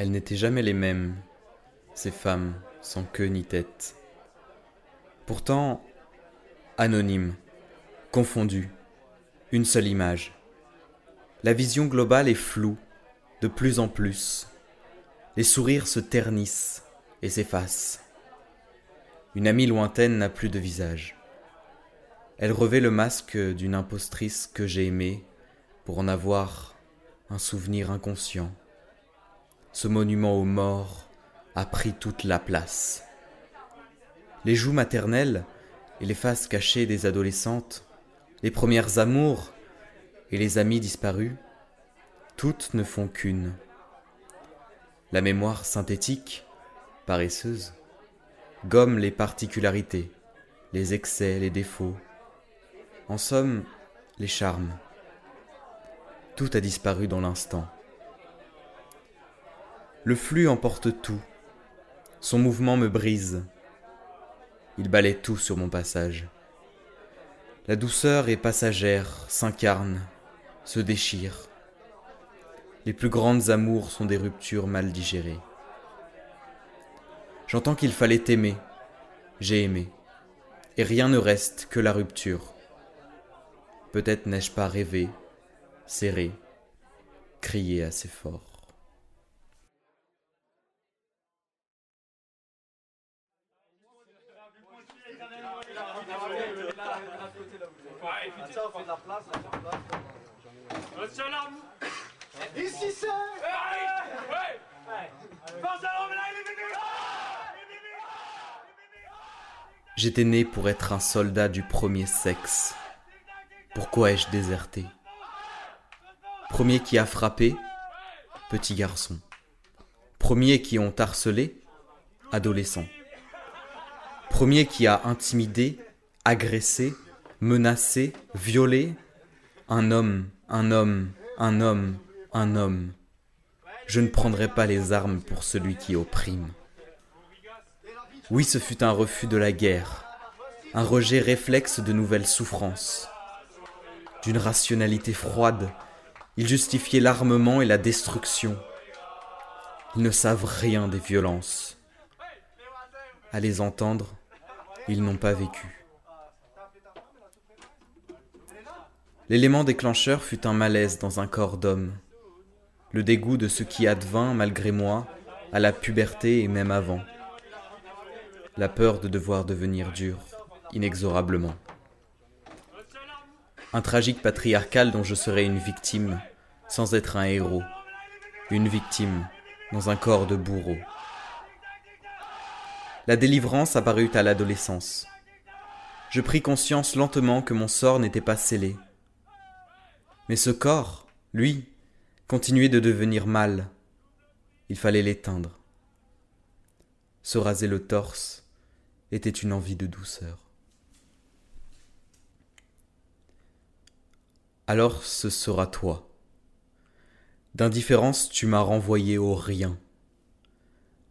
Elles n'étaient jamais les mêmes, ces femmes sans queue ni tête. Pourtant, anonymes, confondues, une seule image. La vision globale est floue, de plus en plus. Les sourires se ternissent et s'effacent. Une amie lointaine n'a plus de visage. Elle revêt le masque d'une impostrice que j'ai aimée pour en avoir un souvenir inconscient. Ce monument aux morts a pris toute la place. Les joues maternelles et les faces cachées des adolescentes, les premières amours et les amis disparus, toutes ne font qu'une. La mémoire synthétique, paresseuse, gomme les particularités, les excès, les défauts, en somme, les charmes. Tout a disparu dans l'instant. Le flux emporte tout. Son mouvement me brise. Il balaie tout sur mon passage. La douceur est passagère, s'incarne, se déchire. Les plus grandes amours sont des ruptures mal digérées. J'entends qu'il fallait aimer. J'ai aimé. Et rien ne reste que la rupture. Peut-être n'ai-je pas rêvé, serré, crié assez fort. Ici c'est J'étais né pour être un soldat du premier sexe. Pourquoi ai-je déserté? Premier qui a frappé, petit garçon. Premier qui ont harcelé, adolescent. Premier qui a intimidé, agressé, menacé, violé, un homme, un homme, un homme, un homme. Je ne prendrai pas les armes pour celui qui opprime. Oui, ce fut un refus de la guerre, un rejet réflexe de nouvelles souffrances. D'une rationalité froide, ils justifiaient l'armement et la destruction. Ils ne savent rien des violences. À les entendre, ils n'ont pas vécu. L'élément déclencheur fut un malaise dans un corps d'homme, le dégoût de ce qui advint, malgré moi, à la puberté et même avant, la peur de devoir devenir dur, inexorablement. Un tragique patriarcal dont je serais une victime, sans être un héros, une victime dans un corps de bourreau. La délivrance apparut à l'adolescence. Je pris conscience lentement que mon sort n'était pas scellé. Mais ce corps, lui, continuait de devenir mal. Il fallait l'éteindre. Se raser le torse était une envie de douceur. Alors ce sera toi. D'indifférence tu m'as renvoyé au rien.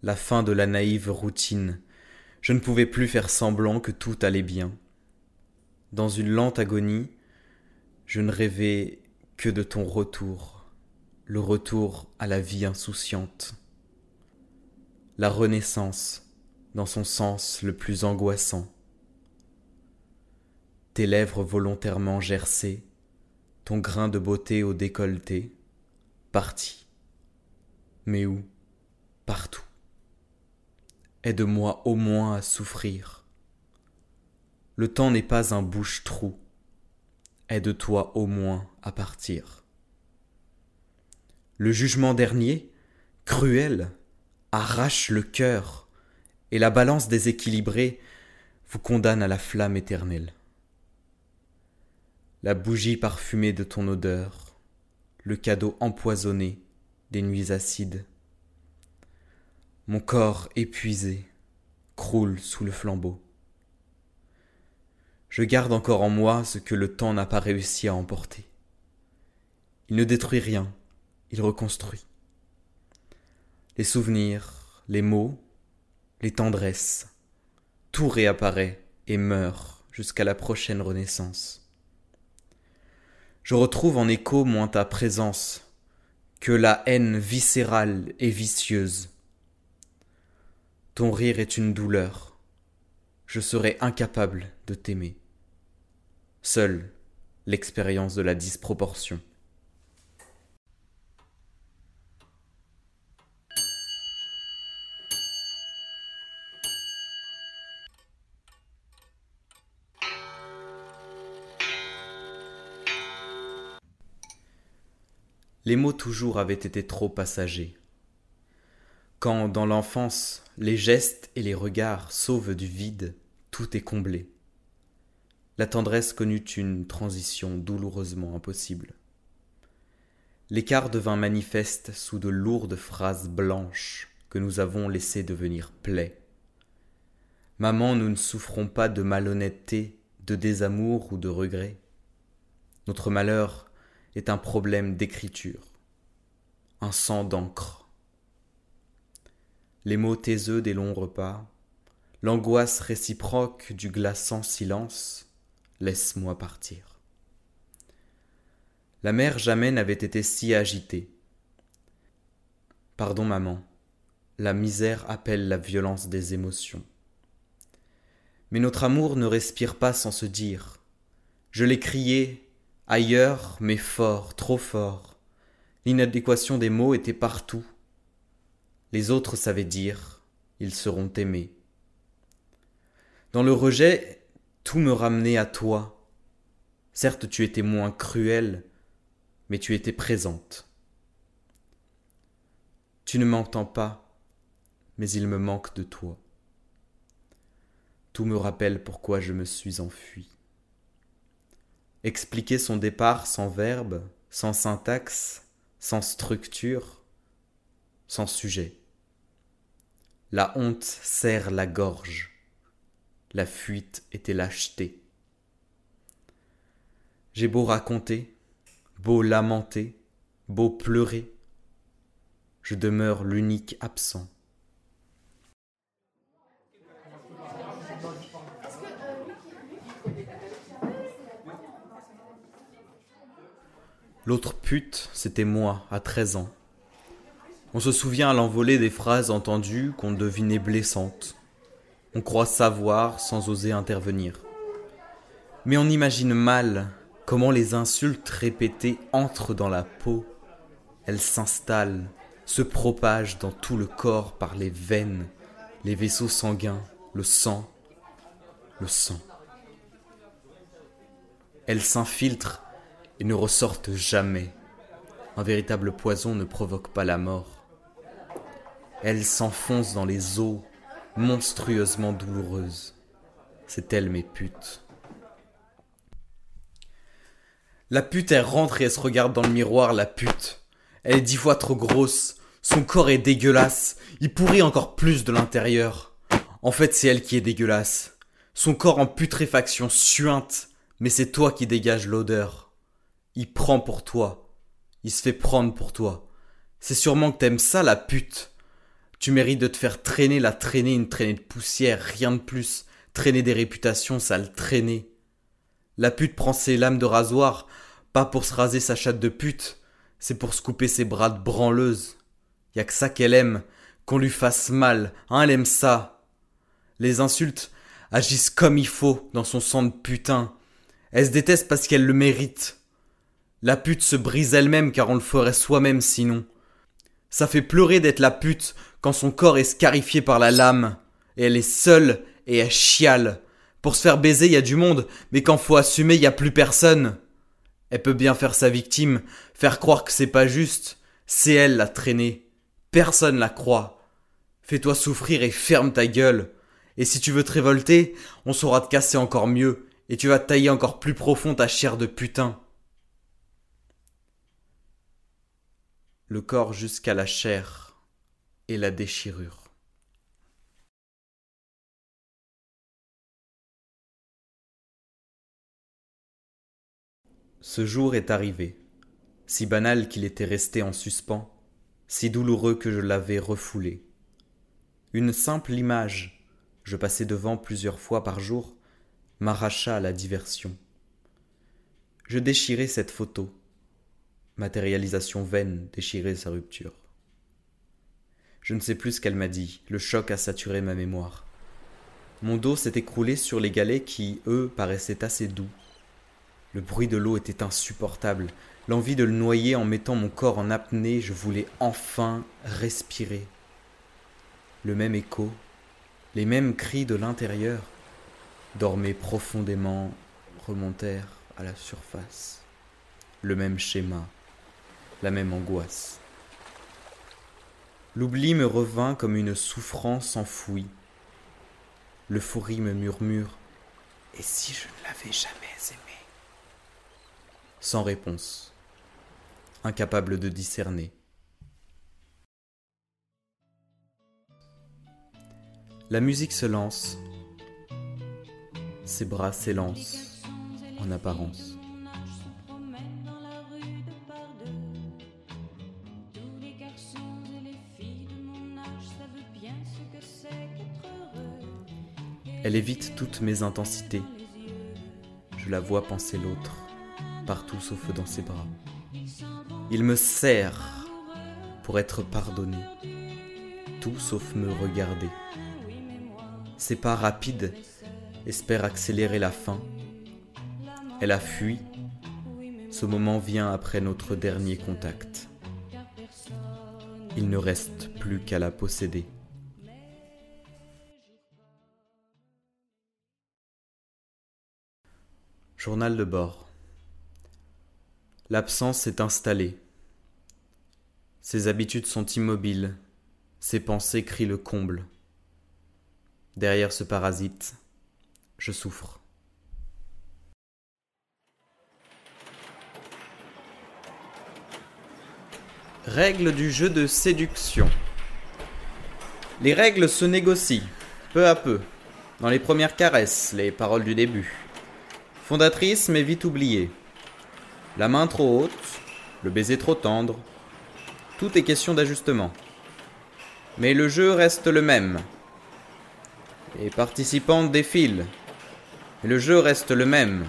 La fin de la naïve routine. Je ne pouvais plus faire semblant que tout allait bien. Dans une lente agonie, je ne rêvais que de ton retour, le retour à la vie insouciante. La renaissance dans son sens le plus angoissant. Tes lèvres volontairement gercées, ton grain de beauté au décolleté, parti. Mais où? Partout. Aide-moi au moins à souffrir. Le temps n'est pas un bouche-trou. Aide-toi au moins à partir. Le jugement dernier, cruel, arrache le cœur, et la balance déséquilibrée vous condamne à la flamme éternelle. La bougie parfumée de ton odeur, le cadeau empoisonné des nuits acides. Mon corps épuisé croule sous le flambeau. Je garde encore en moi ce que le temps n'a pas réussi à emporter. Il ne détruit rien, il reconstruit. Les souvenirs, les mots, les tendresses, tout réapparaît et meurt jusqu'à la prochaine renaissance. Je retrouve en écho moins ta présence que la haine viscérale et vicieuse. Ton rire est une douleur. Je serais incapable de t'aimer. Seule l'expérience de la disproportion. Les mots toujours avaient été trop passagers. Quand, dans l'enfance, les gestes et les regards sauvent du vide, tout est comblé. La tendresse connut une transition douloureusement impossible. L'écart devint manifeste sous de lourdes phrases blanches que nous avons laissées devenir plaies. Maman, nous ne souffrons pas de malhonnêteté, de désamour ou de regret. Notre malheur est un problème d'écriture, un sang d'encre. Les mots taiseux des longs repas, l'angoisse réciproque du glaçant silence, laisse-moi partir. La mère jamais n'avait été si agitée. Pardon maman, la misère appelle la violence des émotions. Mais notre amour ne respire pas sans se dire. Je l'ai crié Ailleurs, mais fort, trop fort. L'inadéquation des mots était partout. Les autres savaient dire, ils seront aimés. Dans le rejet, tout me ramenait à toi. Certes, tu étais moins cruelle, mais tu étais présente. Tu ne m'entends pas, mais il me manque de toi. Tout me rappelle pourquoi je me suis enfui. Expliquer son départ sans verbe, sans syntaxe, sans structure, sans sujet. La honte serre la gorge. La fuite était lâcheté. J'ai beau raconter, beau lamenter, beau pleurer, je demeure l'unique absent. L'autre pute, c'était moi, à 13 ans. On se souvient à l'envolée des phrases entendues qu'on devinait blessantes. On croit savoir sans oser intervenir. Mais on imagine mal comment les insultes répétées entrent dans la peau. Elles s'installent, se propagent dans tout le corps par les veines, les vaisseaux sanguins, le sang, le sang. Elles s'infiltrent et ne ressortent jamais. Un véritable poison ne provoque pas la mort. Elle s'enfonce dans les eaux, monstrueusement douloureuse. C'est elle, mes putes. La pute, elle rentre et elle se regarde dans le miroir, la pute. Elle est dix fois trop grosse. Son corps est dégueulasse. Il pourrit encore plus de l'intérieur. En fait, c'est elle qui est dégueulasse. Son corps en putréfaction suinte, mais c'est toi qui dégages l'odeur. Il prend pour toi. Il se fait prendre pour toi. C'est sûrement que t'aimes ça, la pute. Tu mérites de te faire traîner la traîner, une traînée de poussière, rien de plus. Traîner des réputations, ça le traîner. La pute prend ses lames de rasoir, pas pour se raser sa chatte de pute, c'est pour se couper ses bras de branleuse. Y a que ça qu'elle aime, qu'on lui fasse mal, hein, elle aime ça. Les insultes agissent comme il faut dans son sang de putain. Elle se déteste parce qu'elle le mérite. La pute se brise elle-même car on le ferait soi-même sinon. Ça fait pleurer d'être la pute quand son corps est scarifié par la lame, et elle est seule et elle chiale. Pour se faire baiser, y a du monde, mais quand faut assumer, y a plus personne. Elle peut bien faire sa victime, faire croire que c'est pas juste. C'est elle la traînée. Personne la croit. Fais-toi souffrir et ferme ta gueule. Et si tu veux te révolter, on saura te casser encore mieux, et tu vas tailler encore plus profond ta chair de putain. le corps jusqu'à la chair et la déchirure. Ce jour est arrivé, si banal qu'il était resté en suspens, si douloureux que je l'avais refoulé. Une simple image, je passais devant plusieurs fois par jour, m'arracha à la diversion. Je déchirai cette photo, matérialisation vaine déchirer sa rupture. Je ne sais plus ce qu'elle m'a dit, le choc a saturé ma mémoire. Mon dos s'est écroulé sur les galets qui, eux, paraissaient assez doux. Le bruit de l'eau était insupportable, l'envie de le noyer en mettant mon corps en apnée, je voulais enfin respirer. Le même écho, les mêmes cris de l'intérieur, dormaient profondément, remontèrent à la surface. Le même schéma, la même angoisse. L'oubli me revint comme une souffrance enfouie. L'euphorie me murmure Et si je ne l'avais jamais aimé? Sans réponse, incapable de discerner. La musique se lance, ses bras s'élancent en apparence. Elle évite toutes mes intensités. Je la vois penser l'autre, partout sauf dans ses bras. Il me serre pour être pardonné, tout sauf me regarder. Ses pas rapides espèrent accélérer la fin. Elle a fui. Ce moment vient après notre dernier contact. Il ne reste plus qu'à la posséder. Journal de bord. L'absence s'est installée. Ses habitudes sont immobiles. Ses pensées crient le comble. Derrière ce parasite, je souffre. Règles du jeu de séduction. Les règles se négocient, peu à peu, dans les premières caresses, les paroles du début. Fondatrice mais vite oubliée. La main trop haute, le baiser trop tendre. Tout est question d'ajustement. Mais le jeu reste le même. Les participants défilent. Mais le jeu reste le même.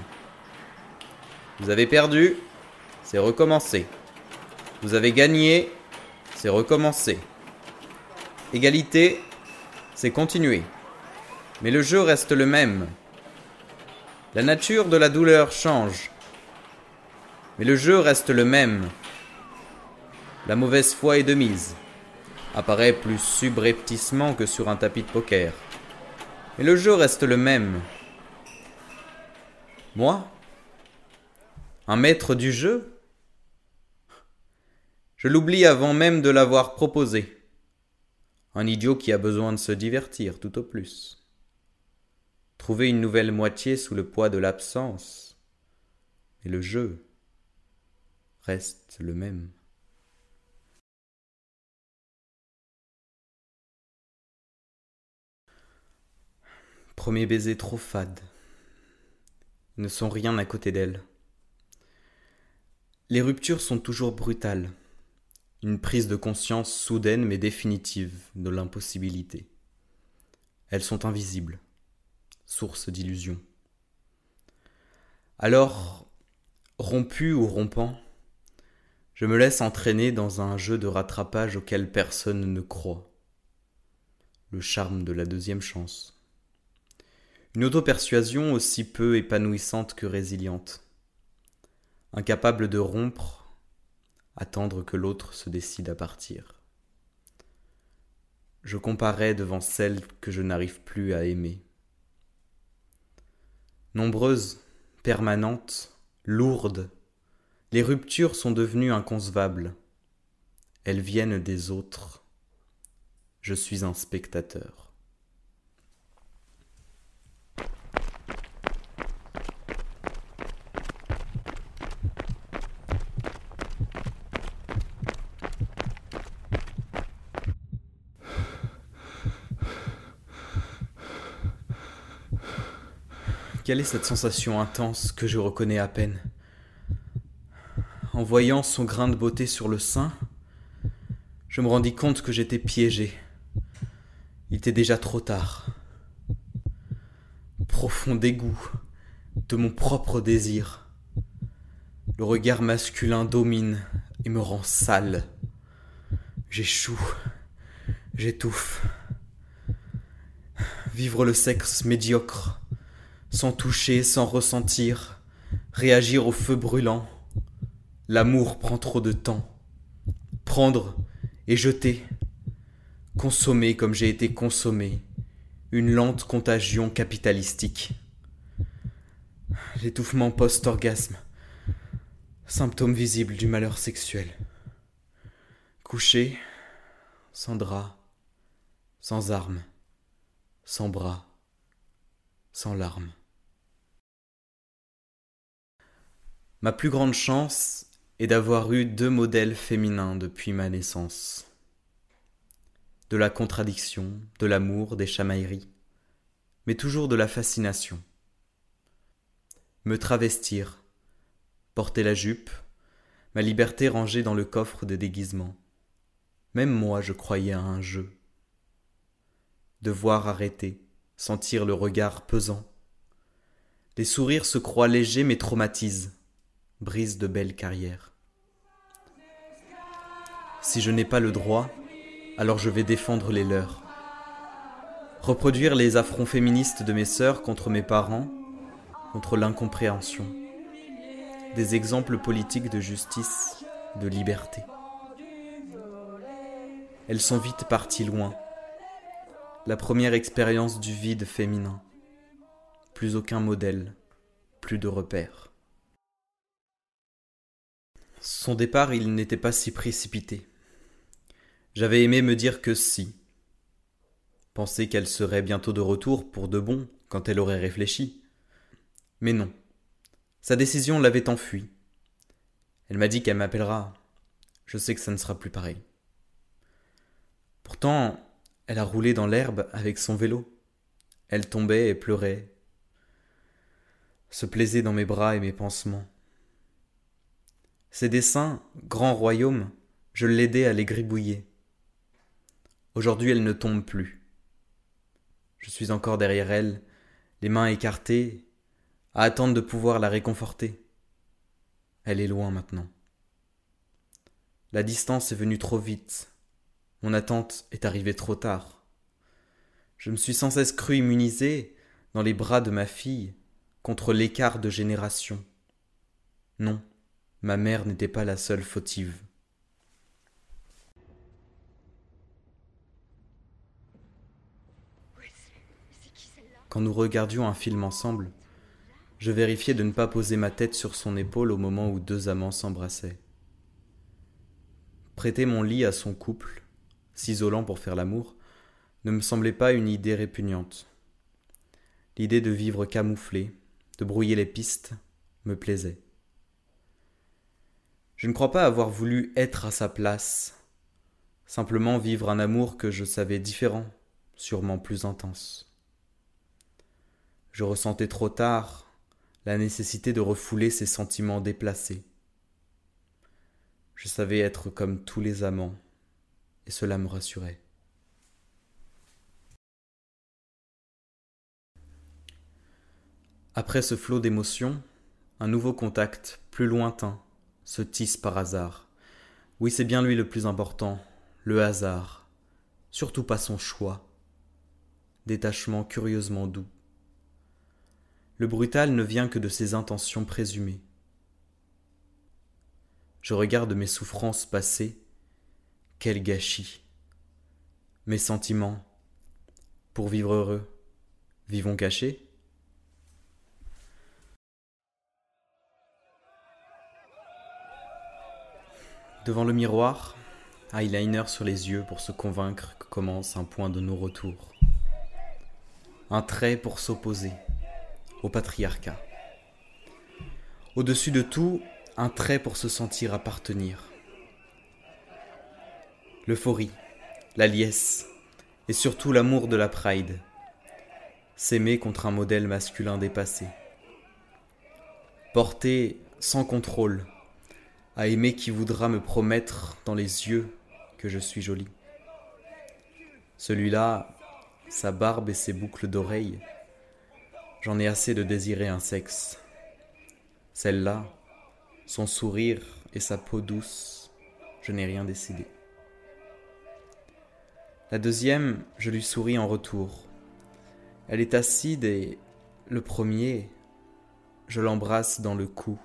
Vous avez perdu, c'est recommencer. Vous avez gagné, c'est recommencer. Égalité, c'est continuer. Mais le jeu reste le même. La nature de la douleur change, mais le jeu reste le même. La mauvaise foi est de mise, apparaît plus subrepticement que sur un tapis de poker. Mais le jeu reste le même. Moi Un maître du jeu Je l'oublie avant même de l'avoir proposé. Un idiot qui a besoin de se divertir tout au plus trouver une nouvelle moitié sous le poids de l'absence, et le jeu reste le même. Premier baiser trop fade. Ne sont rien à côté d'elle. Les ruptures sont toujours brutales. Une prise de conscience soudaine mais définitive de l'impossibilité. Elles sont invisibles source d'illusion. Alors, rompu ou rompant, je me laisse entraîner dans un jeu de rattrapage auquel personne ne croit. Le charme de la deuxième chance. Une auto-persuasion aussi peu épanouissante que résiliente. Incapable de rompre, attendre que l'autre se décide à partir. Je comparais devant celle que je n'arrive plus à aimer Nombreuses, permanentes, lourdes, les ruptures sont devenues inconcevables. Elles viennent des autres. Je suis un spectateur. Quelle est cette sensation intense que je reconnais à peine? En voyant son grain de beauté sur le sein, je me rendis compte que j'étais piégé. Il était déjà trop tard. Profond dégoût de mon propre désir. Le regard masculin domine et me rend sale. J'échoue, j'étouffe. Vivre le sexe médiocre, sans toucher, sans ressentir, réagir au feu brûlant. L'amour prend trop de temps. Prendre et jeter. Consommer comme j'ai été consommé. Une lente contagion capitalistique. L'étouffement post-orgasme. Symptôme visible du malheur sexuel. Couché, sans drap, sans armes, sans bras, sans larmes. Ma plus grande chance est d'avoir eu deux modèles féminins depuis ma naissance. De la contradiction, de l'amour, des chamailleries, mais toujours de la fascination. Me travestir, porter la jupe, ma liberté rangée dans le coffre de déguisement. Même moi je croyais à un jeu. Devoir arrêter, sentir le regard pesant. Les sourires se croient légers mais traumatisent, brisent de belles carrières. Si je n'ai pas le droit, alors je vais défendre les leurs. Reproduire les affronts féministes de mes sœurs contre mes parents, contre l'incompréhension des exemples politiques de justice, de liberté. Elles sont vite parties loin. La première expérience du vide féminin. Plus aucun modèle, plus de repères. Son départ, il n'était pas si précipité. J'avais aimé me dire que si. Penser qu'elle serait bientôt de retour pour de bon quand elle aurait réfléchi. Mais non. Sa décision l'avait enfui. Elle m'a dit qu'elle m'appellera. Je sais que ça ne sera plus pareil. Pourtant, elle a roulé dans l'herbe avec son vélo. Elle tombait et pleurait, se plaisait dans mes bras et mes pansements. Ses dessins, grand royaume, je l'aidais à les gribouiller. Aujourd'hui, elle ne tombe plus. Je suis encore derrière elle, les mains écartées, à attendre de pouvoir la réconforter. Elle est loin maintenant. La distance est venue trop vite. Mon attente est arrivée trop tard. Je me suis sans cesse cru immunisé dans les bras de ma fille contre l'écart de génération. Non, ma mère n'était pas la seule fautive. Quand nous regardions un film ensemble, je vérifiais de ne pas poser ma tête sur son épaule au moment où deux amants s'embrassaient. Prêter mon lit à son couple, s'isolant pour faire l'amour, ne me semblait pas une idée répugnante. L'idée de vivre camouflé, de brouiller les pistes, me plaisait. Je ne crois pas avoir voulu être à sa place, simplement vivre un amour que je savais différent, sûrement plus intense. Je ressentais trop tard la nécessité de refouler ses sentiments déplacés. Je savais être comme tous les amants, et cela me rassurait. Après ce flot d'émotions, un nouveau contact, plus lointain, se tisse par hasard. Oui, c'est bien lui le plus important, le hasard, surtout pas son choix. Détachement curieusement doux. Le brutal ne vient que de ses intentions présumées. Je regarde mes souffrances passées. Quel gâchis. Mes sentiments. Pour vivre heureux, vivons cachés Devant le miroir, eyeliner sur les yeux pour se convaincre que commence un point de non-retour. Un trait pour s'opposer au patriarcat. Au-dessus de tout, un trait pour se sentir appartenir. L'euphorie, la liesse, et surtout l'amour de la pride. S'aimer contre un modèle masculin dépassé. Porter sans contrôle, à aimer qui voudra me promettre dans les yeux que je suis jolie. Celui-là, sa barbe et ses boucles d'oreilles, J'en ai assez de désirer un sexe. Celle-là, son sourire et sa peau douce, je n'ai rien décidé. La deuxième, je lui souris en retour. Elle est acide et le premier, je l'embrasse dans le cou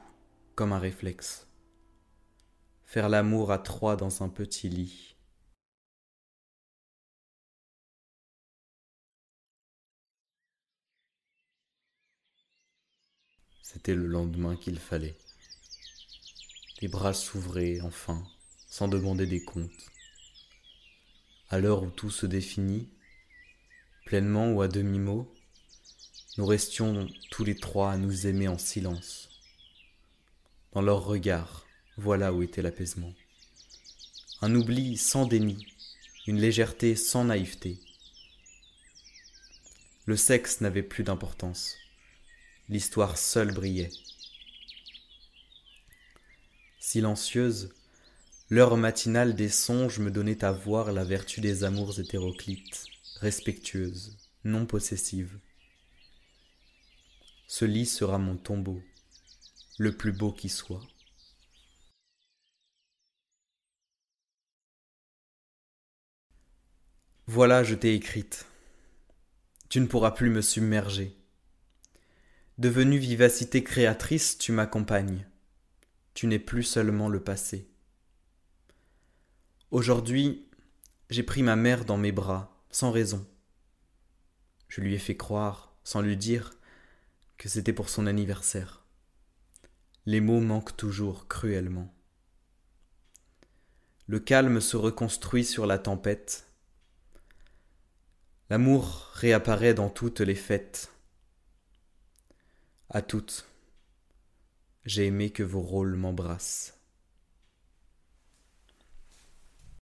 comme un réflexe. Faire l'amour à trois dans un petit lit. C'était le lendemain qu'il fallait. Les bras s'ouvraient enfin, sans demander des comptes. À l'heure où tout se définit, pleinement ou à demi-mot, nous restions tous les trois à nous aimer en silence. Dans leur regard, voilà où était l'apaisement. Un oubli sans déni, une légèreté sans naïveté. Le sexe n'avait plus d'importance. L'histoire seule brillait. Silencieuse, l'heure matinale des songes me donnait à voir la vertu des amours hétéroclites, respectueuse, non possessive. Ce lit sera mon tombeau, le plus beau qui soit. Voilà, je t'ai écrite. Tu ne pourras plus me submerger. Devenue vivacité créatrice, tu m'accompagnes. Tu n'es plus seulement le passé. Aujourd'hui, j'ai pris ma mère dans mes bras, sans raison. Je lui ai fait croire, sans lui dire, que c'était pour son anniversaire. Les mots manquent toujours cruellement. Le calme se reconstruit sur la tempête. L'amour réapparaît dans toutes les fêtes. À toutes, j'ai aimé que vos rôles m'embrassent.